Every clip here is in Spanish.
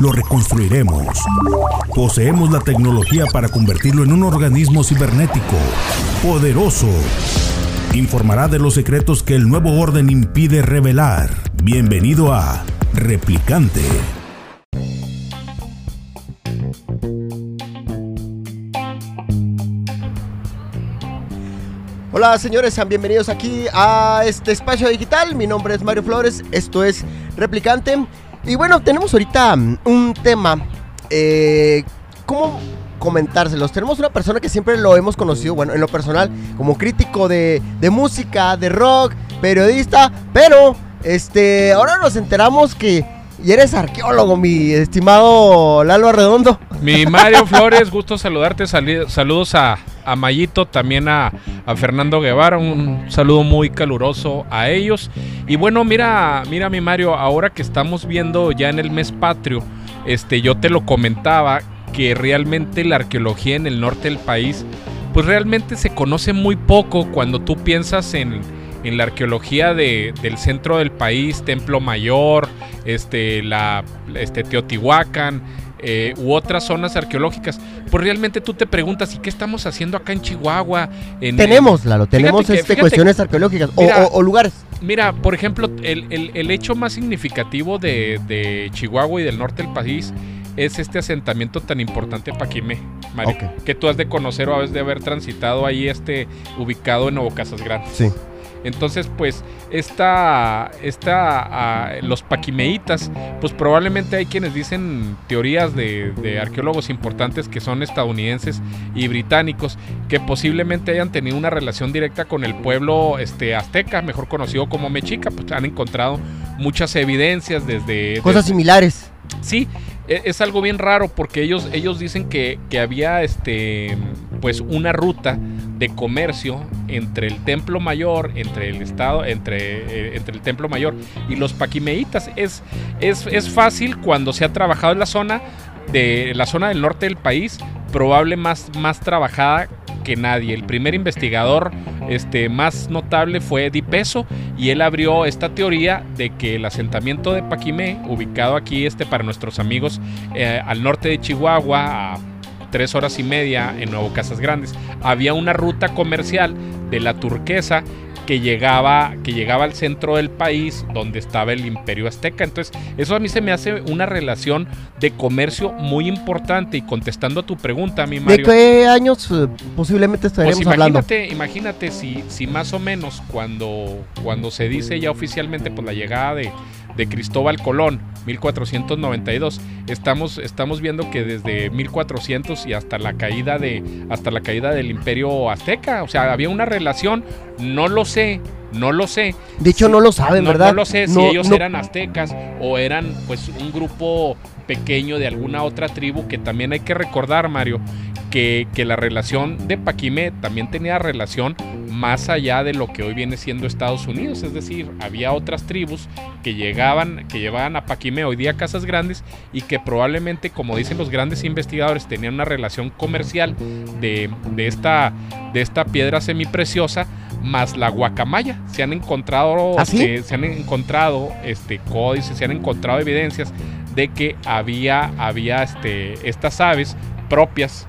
Lo reconstruiremos. Poseemos la tecnología para convertirlo en un organismo cibernético, poderoso. Informará de los secretos que el nuevo orden impide revelar. Bienvenido a Replicante. Hola señores, sean bienvenidos aquí a este espacio digital. Mi nombre es Mario Flores, esto es Replicante. Y bueno, tenemos ahorita mm, un tema. Eh, ¿Cómo comentárselos? Tenemos una persona que siempre lo hemos conocido, bueno, en lo personal, como crítico de, de música, de rock, periodista, pero este, ahora nos enteramos que y eres arqueólogo, mi estimado Lalo Arredondo. Mi Mario Flores, gusto saludarte. saludos a, a Mayito, también a, Fernando Guevara. Un saludo muy caluroso a ellos. Y bueno, mira, mira mi Mario, ahora que estamos viendo ya en el mes patrio, este, yo te lo comentaba que realmente la arqueología en el norte del país, pues realmente se conoce muy poco cuando tú piensas en en la arqueología de, del centro del país, Templo Mayor, este, la, este, Teotihuacán, eh, u otras zonas arqueológicas. Pues realmente tú te preguntas, ¿y qué estamos haciendo acá en Chihuahua? tenemos, Lalo, tenemos este, cuestiones arqueológicas o, lugares. Mira, por ejemplo, el, hecho más significativo de, Chihuahua y del norte del país es este asentamiento tan importante Paquime, Mario, que tú has de conocer o has de haber transitado ahí, este, ubicado en Nuevo Casas Grandes. Sí. Entonces, pues, esta, esta, los paquimeitas, pues probablemente hay quienes dicen teorías de, arqueólogos importantes que son estadounidenses y británicos, que posiblemente hayan tenido una relación directa con el pueblo este, azteca, mejor conocido como mexica, pues han encontrado muchas evidencias desde... Cosas similares. Sí, e, es algo bien raro porque ellos, ellos dicen que, que, había este, pues una ruta de comercio entre el Templo Mayor, entre el Estado, entre, eh, entre el Templo Mayor y los paquimeitas. Es, es, es fácil cuando se ha trabajado en la zona de la zona del norte del país, probable más, más trabajada que nadie. El primer investigador este, más notable fue Di Peso y él abrió esta teoría de que el asentamiento de Paquimé, ubicado aquí este, para nuestros amigos eh, al norte de Chihuahua, a tres horas y media en Nuevo Casas Grandes, había una ruta comercial de la turquesa que llegaba, que llegaba al centro del país donde estaba el imperio azteca. Entonces, eso a mí se me hace una relación de comercio muy importante. Y contestando a tu pregunta, mi Mario. ¿De qué años eh, posiblemente estaríamos pues imagínate, hablando? Imagínate si, si más o menos cuando, cuando se dice ya oficialmente pues, la llegada de, de Cristóbal Colón, 1492. Estamos, estamos viendo que desde 1400 y hasta la caída de hasta la caída del Imperio Azteca, o sea, había una relación, no lo sé, no lo sé. De hecho, no lo saben, ¿verdad? No lo sé si ellos eran aztecas o eran pues un grupo pequeño de alguna otra tribu que también hay que recordar, Mario, que, que la relación de Paquimé también tenía relación más allá de lo que hoy viene siendo Estados Unidos, es decir, había otras tribus que llegaban, que llevaban a Paquimé hoy día casas grandes y que probablemente, como dicen los grandes investigadores, tenían una relación comercial de, esta, de esta piedra semipreciosa más la guacamaya. Se han encontrado, ¿Ah, este, se han encontrado este, códices, se han encontrado evidencias de que había, había este, estas aves propias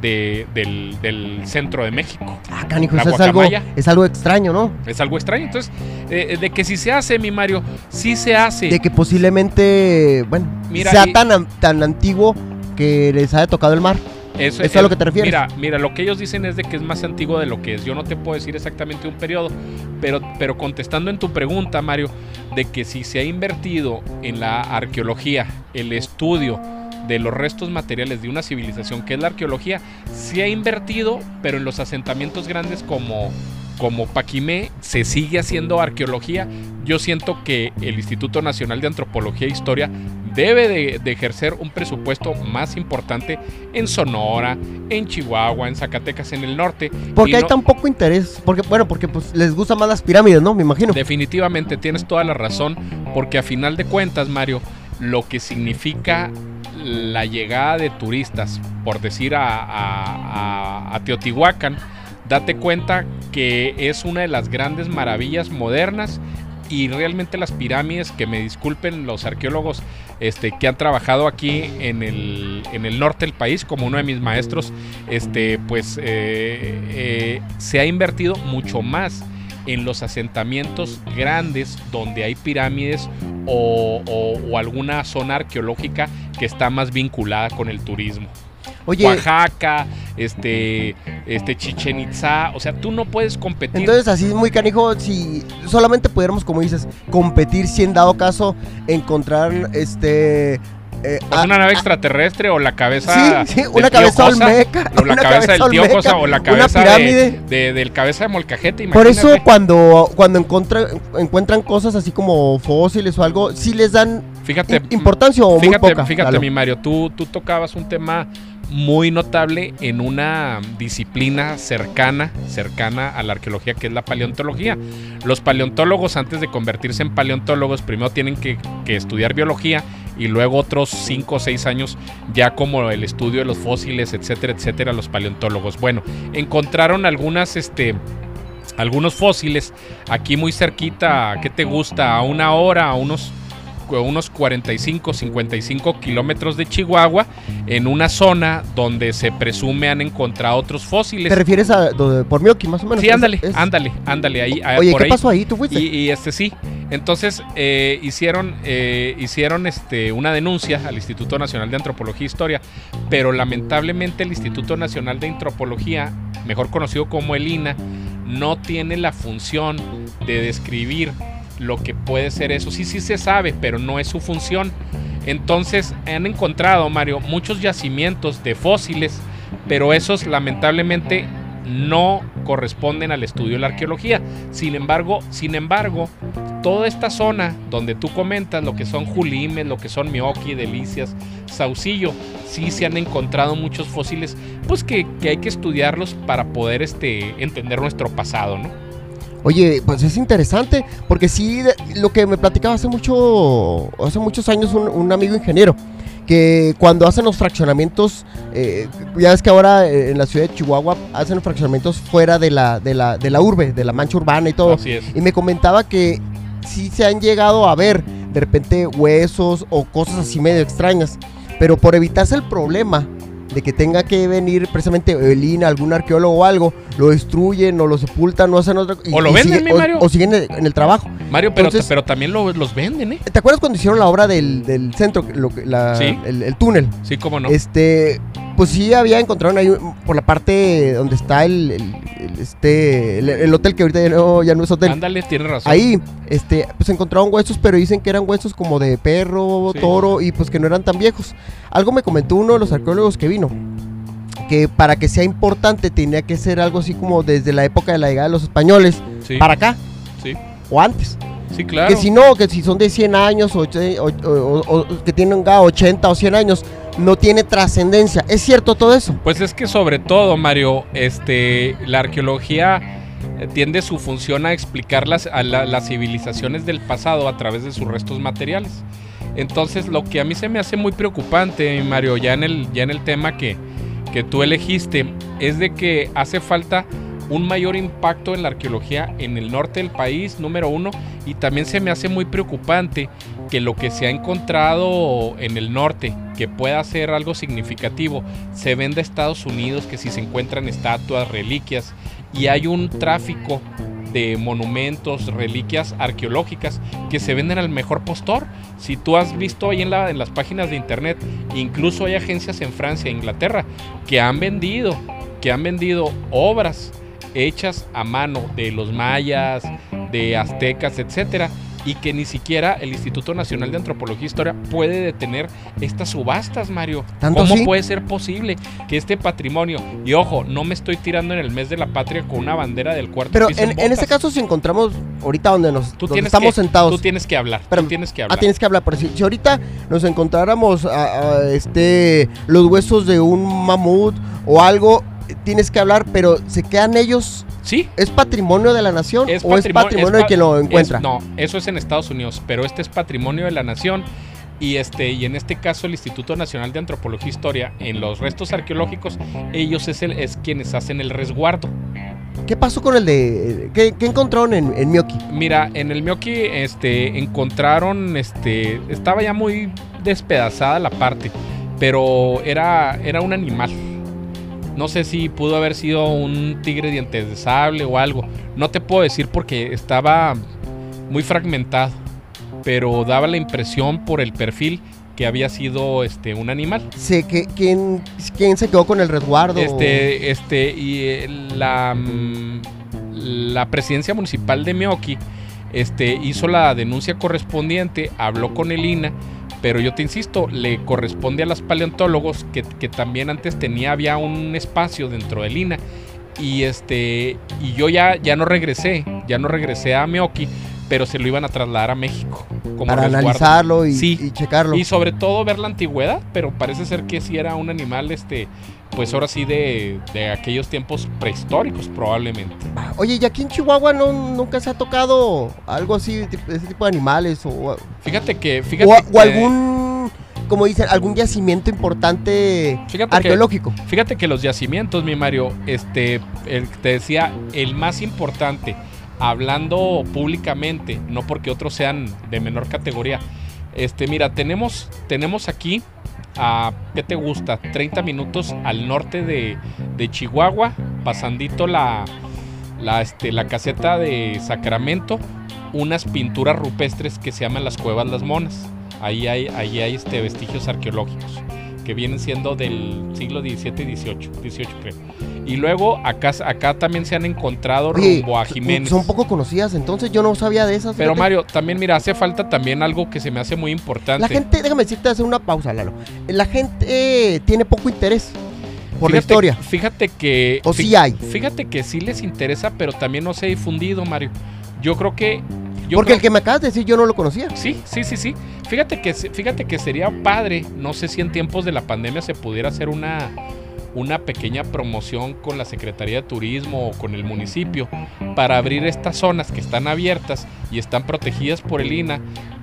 del, centro de México. Ah, canijo, eso es algo, es algo extraño, ¿no? Es algo extraño. Entonces, eh, eh, de que si se hace, mi Mario, sí se hace. De que posiblemente, bueno, sea tan, tan antiguo que les haya tocado el mar. Eso, es a lo que te refieres? Mira, mira, lo que ellos dicen es de que es más antiguo de lo que es. Yo no te puedo decir exactamente un periodo, pero, pero contestando en tu pregunta, Mario, de que si se ha invertido en la arqueología, el estudio, de los restos materiales de una civilización que es la arqueología, se ha invertido, pero en los asentamientos grandes como, como Paquimé se sigue haciendo arqueología. Yo siento que el Instituto Nacional de Antropología e Historia debe de, ejercer un presupuesto más importante en Sonora, en Chihuahua, en Zacatecas, en el norte. Porque hay tan poco interés, porque bueno, porque pues les gustan más las pirámides, ¿no? Me imagino. Definitivamente tienes toda la razón, porque a final de cuentas, Mario, lo que significa la llegada de turistas, por decir a, a Teotihuacán, date cuenta que es una de las grandes maravillas modernas y realmente las pirámides, que me disculpen los arqueólogos este, que han trabajado aquí en el, en el norte del país, como uno de mis maestros, este, pues eh, eh, se ha invertido mucho más en los asentamientos grandes donde hay pirámides o alguna zona arqueológica que está más vinculada con el turismo. Oaxaca, este, este Chichen Itza, o sea, tú no puedes competir. Entonces, así es muy canijo, si solamente pudiéramos, como dices, competir si en dado caso encontrar este eh, una nave extraterrestre o la cabeza sí, sí, una cabeza olmeca o la cabeza del tío Cosa o la cabeza pirámide. De, del cabeza de molcajete por eso cuando cuando encuentran cosas así como fósiles o algo sí les dan fíjate importancia o fíjate, muy poca, fíjate mi Mario tú tú tocabas un tema muy notable en una disciplina cercana, cercana a la arqueología, que es la paleontología. Los paleontólogos, antes de convertirse en paleontólogos, primero tienen que, estudiar biología y luego otros 5 o 6 años ya como el estudio de los fósiles, etcétera, etcétera, los paleontólogos. Bueno, encontraron algunas, este, algunos fósiles aquí muy cerquita, ¿qué te gusta? A una hora, a unos unos 45, 55 kilómetros de Chihuahua, en una zona donde se presume han encontrado otros fósiles. ¿Te refieres a por Mioki, más o menos? Sí, ándale, ándale, ándale. Ahí, Oye, ¿qué pasó ahí? ¿Tú fuiste? Y, este sí. Entonces eh, hicieron, eh, hicieron este, una denuncia al Instituto Nacional de Antropología e Historia, pero lamentablemente el Instituto Nacional de Antropología, mejor conocido como el INA, no tiene la función de describir lo que puede ser eso. Sí, sí se sabe, pero no es su función. Entonces han encontrado, Mario, muchos yacimientos de fósiles, pero esos lamentablemente no corresponden al estudio de la arqueología. Sin embargo, sin embargo, toda esta zona donde tú comentas lo que son Julimes, lo que son Mioki, Delicias, Saucillo, sí se han encontrado muchos fósiles, pues que, que hay que estudiarlos para poder este, entender nuestro pasado, ¿no? Oye, pues es interesante, porque sí, lo que me platicaba hace mucho, hace muchos años un, amigo ingeniero, que cuando hacen los fraccionamientos, eh, ya ves que ahora eh, en la ciudad de Chihuahua hacen fraccionamientos fuera de la, de la, de la urbe, de la mancha urbana y todo. Así es. Y me comentaba que sí se han llegado a ver de repente huesos o cosas así medio extrañas, pero por evitarse el problema de que tenga que venir precisamente Elina, algún arqueólogo o algo, lo destruyen o lo sepultan o hacen otra O lo venden, Mario. O, siguen en el, trabajo. Mario, pero, pero también los venden, ¿eh? ¿Te acuerdas cuando hicieron la obra del, centro, lo, la, el, el, túnel? Sí, cómo no. Este, pues sí había encontrado ahí por la parte donde está el, este el, hotel que ahorita ya no, ya no es hotel. Ándale, tiene razón. Ahí, este, pues encontraron huesos, pero dicen que eran huesos como de perro, toro y pues que no eran tan viejos. Algo me comentó uno de los arqueólogos que vino que para que sea importante tenía que ser algo así como desde la época de la llegada de los españoles para acá. Sí. O antes. Sí, claro. Que si no, que si son de 100 años o, o que tienen 80 o 100 años, no tiene trascendencia. ¿Es cierto todo eso? Pues es que sobre todo, Mario, este, la arqueología eh, tiende su función a explicar las, a las civilizaciones del pasado a través de sus restos materiales. Entonces, lo que a mí se me hace muy preocupante, Mario, ya en el, ya en el tema que, que tú elegiste, es de que hace falta un mayor impacto en la arqueología en el norte del país, número uno, y también se me hace muy preocupante que lo que se ha encontrado en el norte, que pueda ser algo significativo, se venda a Estados Unidos, que si se encuentran estatuas, reliquias, y hay un tráfico de monumentos, reliquias arqueológicas que se venden al mejor postor. Si tú has visto ahí en, la, en las páginas de internet, incluso hay agencias en Francia e Inglaterra que han vendido, que han vendido obras hechas a mano de los mayas, de aztecas, etcétera, y que ni siquiera el Instituto Nacional de Antropología e Historia puede detener estas subastas, Mario. ¿Tanto ¿Cómo sí? puede ser posible que este patrimonio, y ojo, no me estoy tirando en el mes de la patria con una bandera del cuarto Pero piso en, en botas. este caso, si encontramos ahorita donde nos tú donde tienes estamos que, sentados. Tú tienes que hablar. Tú tienes que Ah, hablar. tienes que hablar, pero si, si ahorita nos encontráramos a- a, este los huesos de un mamut o algo, tienes que hablar, pero se quedan ellos. Sí, ¿Es patrimonio de la nación Es o es patrimonio de pa- quien lo es- encuentra? no, eso es en Estados Unidos, pero este es patrimonio de la nación. Y, este, y en este caso el Instituto Nacional de Antropología e Historia, en los restos arqueológicos, ellos es, el, es quienes hacen el resguardo. ¿Qué pasó con el de. ¿Qué, qué encontraron en, en Mioki? Mira, en el Mioki este, encontraron, este, estaba ya muy despedazada la parte, pero era, era un animal. No sé si pudo haber sido un tigre dientes de sable o algo. No te puedo decir porque estaba muy fragmentado, pero daba la impresión por el perfil que había sido este, un animal. Sé que, ¿quién, ¿Quién se quedó con el resguardo? Este, este, y eh, la, mm, la presidencia municipal de Meoki este, hizo la denuncia correspondiente, habló con el INA, pero yo te insisto, le corresponde a los paleontólogos que, que también antes tenía, había un espacio dentro del INA. Y este, y yo ya, ya no regresé, ya no regresé a Meoki, pero se lo iban a trasladar a México. Como para resguardo. analizarlo y, Sí. y checarlo. Y sobre todo ver la antigüedad, pero parece ser que sí era un animal, este, pues ahora sí de, de aquellos tiempos prehistóricos probablemente. Oye, ¿y aquí en Chihuahua no, nunca se ha tocado algo así, de ese tipo de animales? O, Fíjate que, fíjate o, algún, como dicen, algún yacimiento importante fíjate que, arqueológico. fíjate que los yacimientos, mi Mario, este, el, te decía, el más importante, hablando públicamente, no porque otros sean de menor categoría. Este, mira, tenemos, tenemos aquí a, ¿qué te gusta? 30 minutos al norte de, Chihuahua, pasandito este, la caseta de Sacramento, unas pinturas rupestres que se llaman las Cuevas Las Monas. Ahí hay, ahí hay este, vestigios arqueológicos que vienen siendo del siglo XVII y XVIII, 18 creo. Y luego acá, acá también se han encontrado Oye, rumbo a Jiménez. son poco conocidas, entonces yo no sabía de esas. Pero fíjate. Mario, también mira, hace falta también algo que se me hace muy importante. La gente, déjame decirte, hacer una pausa, Lalo. La gente tiene poco interés por la Fíjate- historia. Fíjate que. O sí hay. Fíjate que sí les interesa, pero también no se ha difundido, Mario. Yo creo que. yo Porque creo- el que me acabas de decir yo no lo conocía. Sí, sí, sí, sí. Fíjate que, fíjate que sería padre, no sé si en tiempos de la pandemia se pudiera hacer una, una pequeña promoción con la Secretaría de Turismo o con el municipio para abrir estas zonas que están abiertas y están protegidas por el INA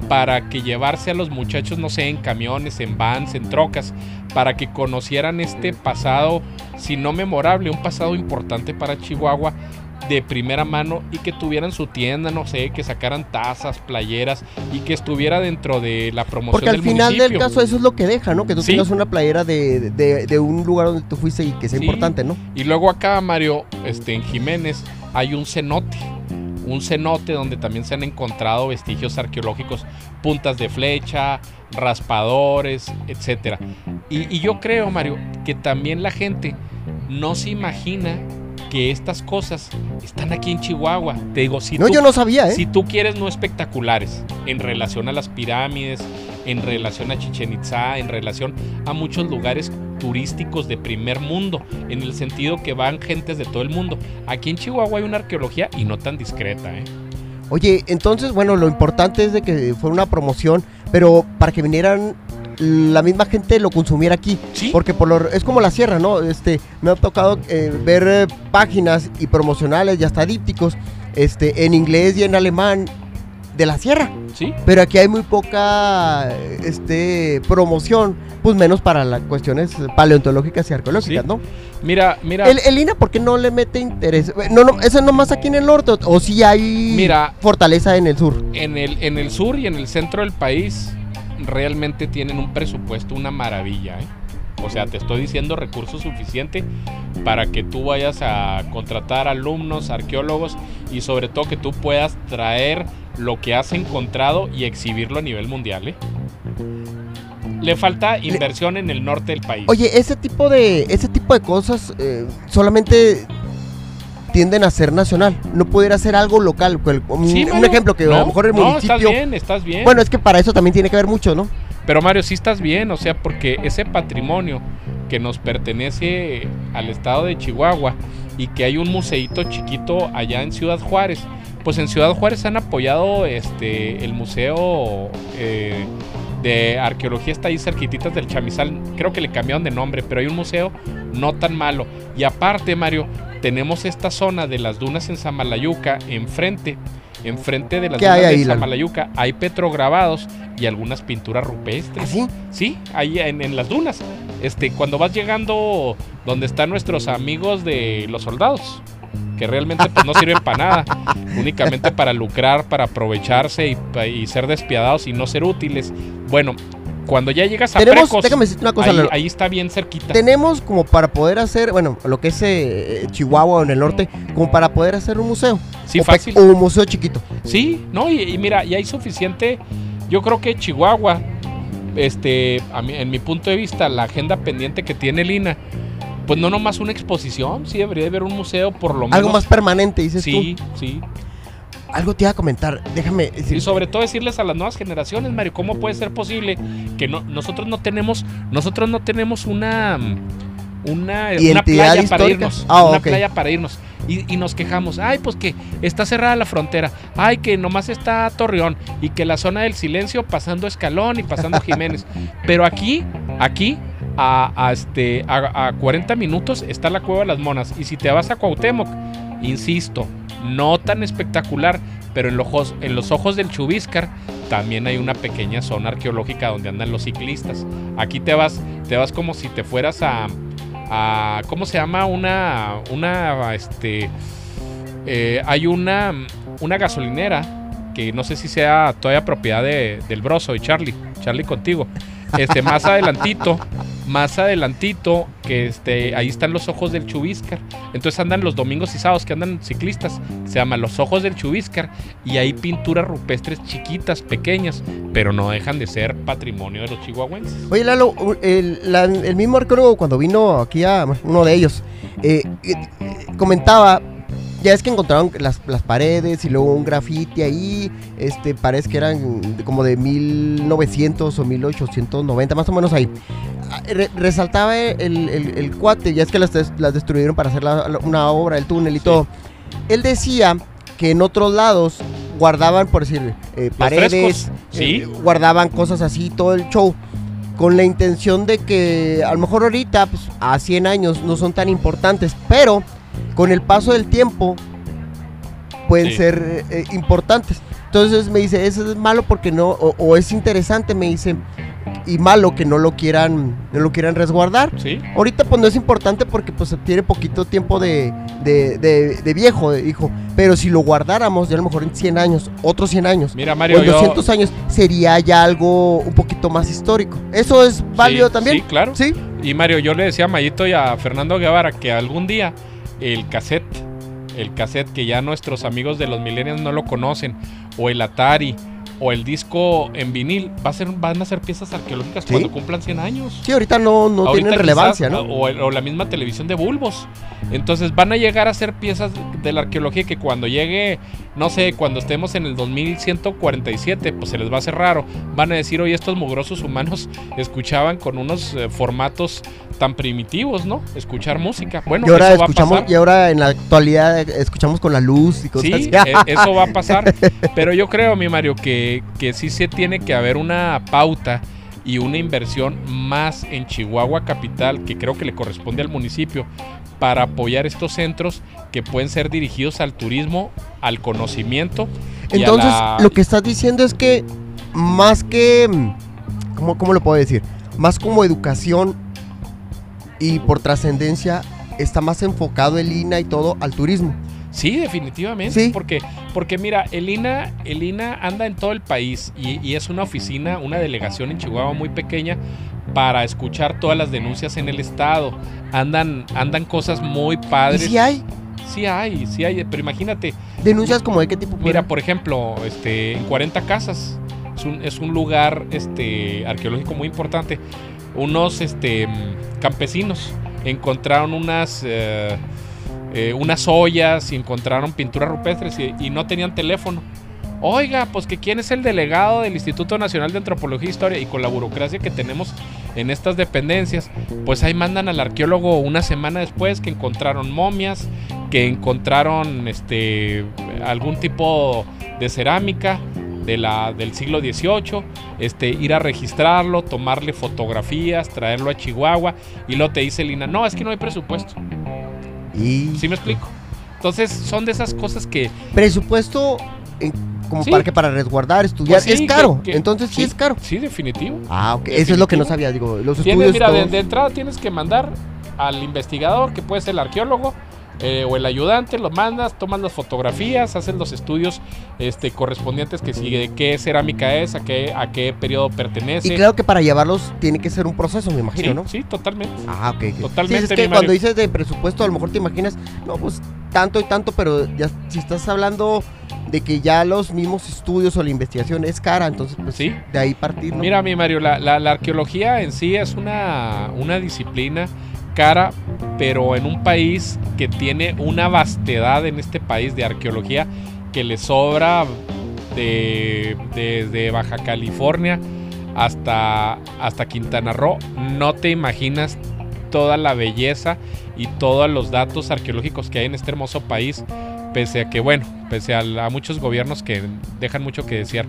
para que llevarse a los muchachos, no sé, en camiones, en vans, en trocas, para que conocieran este pasado, si no memorable, un pasado importante para Chihuahua de primera mano y que tuvieran su tienda, no sé, que sacaran tazas, playeras y que estuviera dentro de la promoción Porque al del final del caso eso es lo que deja, ¿no? Que tú Sí. tengas una playera de, de- de un lugar donde tú fuiste y que sea Sí. importante, ¿no? Y luego acá, Mario, este, en Jiménez, hay un cenote. Un cenote donde también se han encontrado vestigios arqueológicos, puntas de flecha, raspadores, etcétera. Y, y yo creo, Mario, que también la gente no se imagina que estas cosas están aquí en Chihuahua. Te digo, si no, tú- yo no sabía, ¿eh? si tú quieres no espectaculares en relación a las pirámides, en relación a Chichen Itza, en relación a muchos lugares turísticos de primer mundo, en el sentido que van gentes de todo el mundo. Aquí en Chihuahua hay una arqueología y no tan discreta, ¿eh? Oye, entonces, bueno, lo importante es de que fuera una promoción, pero para que vinieran la misma gente lo consumiera aquí. Sí. Porque por lo, es como la sierra, ¿no? Este, me ha tocado eh, ver eh, páginas y promocionales y hasta dípticos este, en inglés y en alemán de la sierra. Sí. Pero aquí hay muy poca este, promoción, pues menos para las cuestiones paleontológicas y arqueológicas, Sí. ¿no? Mira, mira. El, el INA, ¿por qué no le mete interés? Eh, No, no, ¿Eso nomás aquí en el norte o, o sí hay Mira. fortaleza en el sur? En el, en el sur y en el centro del país realmente tienen un presupuesto, una maravilla. ¿eh? O sea, te estoy diciendo recursos suficiente para que tú vayas a contratar alumnos, arqueólogos y sobre todo que tú puedas traer lo que has encontrado y exhibirlo a nivel mundial. ¿eh? Le falta inversión en el norte del país. Oye, ese tipo de, ese tipo de cosas eh, solamente tienden a ser nacional. No pudiera ser algo local. cual- Un, Sí, un Mario. ejemplo que a lo mejor el no, municipio. estás bien, estás bien. Bueno, es que para eso también tiene que ver mucho, ¿no? Pero Mario, sí estás bien, o sea, porque ese patrimonio que nos pertenece al estado de Chihuahua y que hay un museito chiquito allá en Ciudad Juárez, pues en Ciudad Juárez han apoyado este el museo eh, de arqueología está ahí cerquititas del Chamizal, creo que le cambiaron de nombre, pero hay un museo no tan malo. Y aparte, Mario, tenemos esta zona de las dunas en Samalayuca enfrente. Enfrente de las ¿Qué dunas hay ahí, de? Samalayuca hay petrograbados y algunas pinturas rupestres. ¿Así? Sí, ahí en, en las dunas. Este, cuando vas llegando donde están nuestros amigos de los soldados, que realmente pues, no sirven para nada, únicamente para lucrar, para aprovecharse y, ser despiadados y no ser útiles. Bueno, cuando ya llegas a Tenemos, Precos, déjame decirte una cosa, ahí, está bien cerquita. Tenemos como para poder hacer, bueno, lo que es eh, Chihuahua en el norte, como para poder hacer un museo. Sí, o, fácil. o un museo chiquito. Sí, no, y, y mira, y hay suficiente. Yo creo que Chihuahua, este, a mí- en mi punto de vista, la agenda pendiente que tiene Lina, pues no nomás una exposición, sí debería de haber un museo por lo menos. Algo más permanente, dices Sí, tú. sí. Algo te iba a comentar, déjame decir. Y sobre todo decirles a las nuevas generaciones, Mario, ¿cómo puede ser posible que no, nosotros no tenemos, nosotros no tenemos una, una, una playa para histórica. irnos, Ah, una playa para irnos y, y nos quejamos, ay, pues que está cerrada la frontera, ay, que nomás está Torreón y que la zona del silencio pasando Escalón y pasando Jiménez, pero aquí, aquí a, este, a, a 40 minutos está la Cueva de las Monas y si te vas a Cuauhtémoc, insisto, no tan espectacular, pero en los ojos, en los ojos del Chubíscar también hay una pequeña zona arqueológica donde andan los ciclistas. Aquí te vas, te vas como si te fueras a, a ¿cómo se llama? Una, una, este, eh, hay una, una gasolinera que no sé si sea todavía propiedad de, del Broso y Charlie, Charlie contigo. Este, más adelantito, más adelantito, que este, ahí están los ojos del Chubíscar. Entonces andan los domingos y sábados que andan ciclistas. Se llama Los Ojos del Chubíscar. Y hay pinturas rupestres chiquitas, pequeñas, pero no dejan de ser patrimonio de los chihuahuenses. Oye, Lalo, el, la- el mismo arqueólogo cuando vino aquí a uno de ellos, eh, eh, comentaba, ya es que encontraron las, las paredes y luego un grafiti ahí, este, parece que eran como de 1900 o 1890, más o menos ahí. Ah, re- resaltaba el, el- el cuate, ya es que las, las destruyeron para hacer la- una obra, el túnel y Sí. todo. Él decía que en otros lados guardaban, por decir, eh, paredes, frescos, sí. eh, guardaban cosas así, todo el show con la intención de que a lo mejor ahorita, pues, a 100 años, no son tan importantes, pero con el paso del tiempo pueden Sí. ser eh, importantes. Entonces me dice, eso es malo porque no, o, o es interesante, me dice, y malo que no lo quieran, no lo quieran resguardar. ¿Sí? Ahorita pues no es importante porque pues tiene poquito tiempo de, de, de- de viejo, dijo, pero si lo guardáramos ya a lo mejor en 100 años, otros 100 años, Mira, o Mario, en yo- 200 años, sería ya algo un poquito más histórico. ¿Eso es válido Sí, también? Sí, claro. Sí. Y Mario, yo le decía a Mayito y a Fernando Guevara que algún día el cassette, el cassette que ya nuestros amigos de los millennials no lo conocen, o el Atari, o el disco en vinil, va a ser, van a ser piezas arqueológicas Sí. cuando cumplan 100 años. Sí, ahorita no, no Ahorita tienen relevancia, quizás, ¿no? O la misma televisión de bulbos. Entonces van a llegar a ser piezas de la arqueología que cuando llegue, no sé, cuando estemos en el 2147, pues se les va a hacer raro. Van a decir, oye, estos mugrosos humanos escuchaban con unos eh, formatos tan primitivos, ¿no? Escuchar música. Bueno, y ahora eso va a pasar. y ahora en la actualidad eh, escuchamos con la luz y cosas Sí, así. eh, eso va a pasar. Pero yo creo, mi Mario, que, que sí se tiene que haber una pauta y una inversión más en Chihuahua Capital, que creo que le corresponde al municipio, para apoyar estos centros que pueden ser dirigidos al turismo, al conocimiento. Entonces, lo que estás diciendo es que más que. ¿Cómo, cómo lo puedo decir? Más como educación y por trascendencia, está más enfocado el INA y todo al turismo. Sí, definitivamente. Sí. Porque, porque mira, el INA, el INA anda en todo el país y, y es una oficina, una delegación en Chihuahua muy pequeña para escuchar todas las denuncias en el estado. Andan, andan cosas muy ¿Y padres. si hay Sí hay, sí hay, pero imagínate, denuncias como de qué tipo? mira, por ejemplo, este, en 40 casas es un, es un lugar este, arqueológico muy importante. Unos este, campesinos encontraron unas, eh, eh, unas ollas y encontraron pinturas rupestres y, y no tenían teléfono. Oiga, pues que quién es el delegado del Instituto Nacional de Antropología e Historia y con la burocracia que tenemos en estas dependencias, pues ahí mandan al arqueólogo una semana después que encontraron momias, que encontraron este algún tipo de cerámica de la, del siglo XVIII, este, ir a registrarlo, tomarle fotografías, traerlo a Chihuahua y luego te dice Lina, no, es que no hay presupuesto. Y ¿Sí me explico? Entonces son de esas cosas que presupuesto en- como Sí. para que para resguardar, estudiar, Pues sí, es caro. que- Entonces sí, es caro. Sí, definitivo. Ah, ok. Eso es lo que no sabía, digo, los Tienes, estudios mira, de, de entrada tienes que mandar al investigador, que puede ser el arqueólogo eh, o el ayudante, lo mandas, tomas las fotografías, haces los estudios este, correspondientes, que si de qué cerámica es, a qué, a qué periodo pertenece. Y claro que para llevarlos tiene que ser un proceso, me sí, imagino, ¿no? sí, totalmente. Ah, ok. ok. Totalmente, Sí, es que cuando dices de presupuesto, a lo mejor te imaginas, no, pues tanto y tanto, pero ya si estás hablando de que ya los mismos estudios o la investigación es cara, entonces pues Sí. de ahí partir, ¿no? Mira, mi Mario, la, la- la arqueología en sí es una, una disciplina cara, pero en un país que tiene una vastedad en este país de arqueología que le sobra de- desde Baja California hasta, hasta Quintana Roo, no te imaginas toda la belleza y todos los datos arqueológicos que hay en este hermoso país, pese a que, bueno, pese a, a muchos gobiernos que dejan mucho que desear.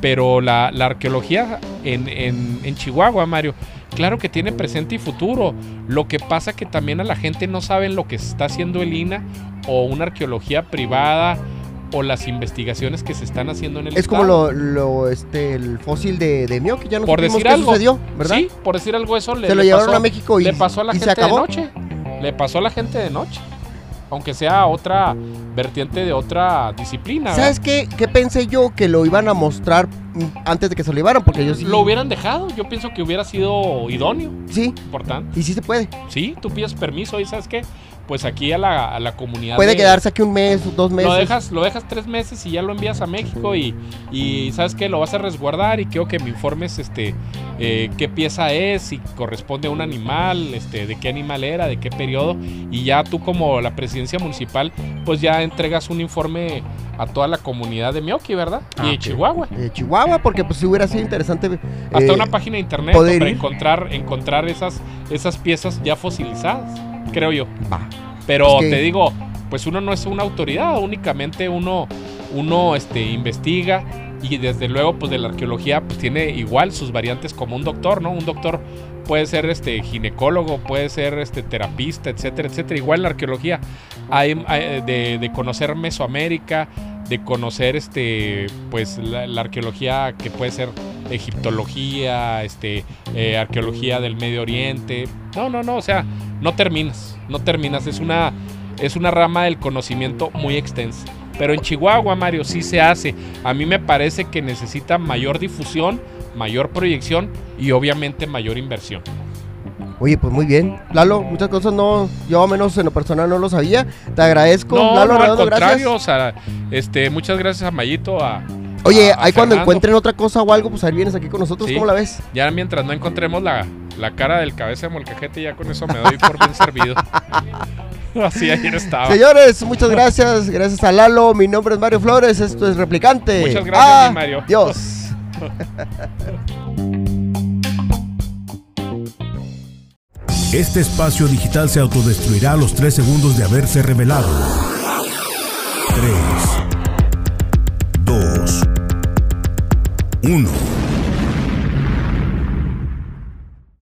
Pero la, la arqueología en, en- en Chihuahua, Mario, claro que tiene presente y futuro. Lo que pasa que también a la gente no saben lo que está haciendo el INA o una arqueología privada o las investigaciones que se están haciendo en el es como lo, lo, este, el fósil de, de Mio, que ya no Por decir qué algo. sucedió, ¿verdad? Sí, por decir algo eso le, Se lo le llevaron pasó- a México y, le pasó a la gente de noche. Le pasó a la gente de noche. Aunque sea otra vertiente de otra disciplina. ¿Sabes qué? ¿Qué pensé yo? Que lo iban a mostrar antes de que se lo llevaran, porque sí... Lo hubieran dejado. Yo pienso que hubiera sido idóneo. Sí, Importante. y sí se puede. Sí, tú pides permiso y ¿sabes qué? Pues aquí a la, a la comunidad. Puede de- quedarse aquí un mes, dos meses. Lo dejas, lo dejas tres meses y ya lo envías a México y, y sabes que lo vas a resguardar y quiero que me informes este eh, qué pieza es, si corresponde a un animal, este, de qué animal era, de qué periodo, y ya tú como la presidencia municipal, pues ya entregas un informe a toda la comunidad de Mioki, ¿verdad? Ah, y de ok. Chihuahua. de Chihuahua, porque pues sí hubiera sido interesante. Hasta eh, una página de internet para ir. encontrar, encontrar esas, esas piezas ya fosilizadas, creo yo. va. Pero te digo, pues uno no es una autoridad, únicamente uno, uno este, investiga y desde luego pues de la arqueología pues tiene igual sus variantes como un doctor, ¿no? Un doctor puede ser este ginecólogo, puede ser este terapista, etcétera, etcétera. Igual la arqueología hay, hay de, de conocer Mesoamérica, de conocer este pues la, la arqueología que puede ser egiptología, este eh, arqueología del Medio Oriente. No, no, no, o sea, no terminas, no terminas, es una es una rama del conocimiento muy extensa. Pero en Chihuahua, Mario, sí se hace. A mí me parece que necesita mayor difusión, mayor proyección y obviamente mayor inversión. Oye, pues muy bien. Lalo, muchas cosas no, yo al menos en lo personal no lo sabía. Te agradezco. No, Lalo, no, al contrario, gracias. o sea, este, muchas gracias a Mayito, a, Oye, a- a ahí cuando encuentren otra cosa o algo, pues ahí vienes aquí con nosotros. Sí. ¿Cómo la ves? Ya mientras no encontremos la, la cara del cabeza de molcajete, ya con eso me doy por bien servido. Así ayer estaba. Señores, muchas gracias. Gracias a Lalo. Mi nombre es Mario Flores. Esto es Replicante. Muchas gracias, mi Mario. Dios. Este espacio digital se autodestruirá a los 3 segundos de haberse revelado. 3, 1.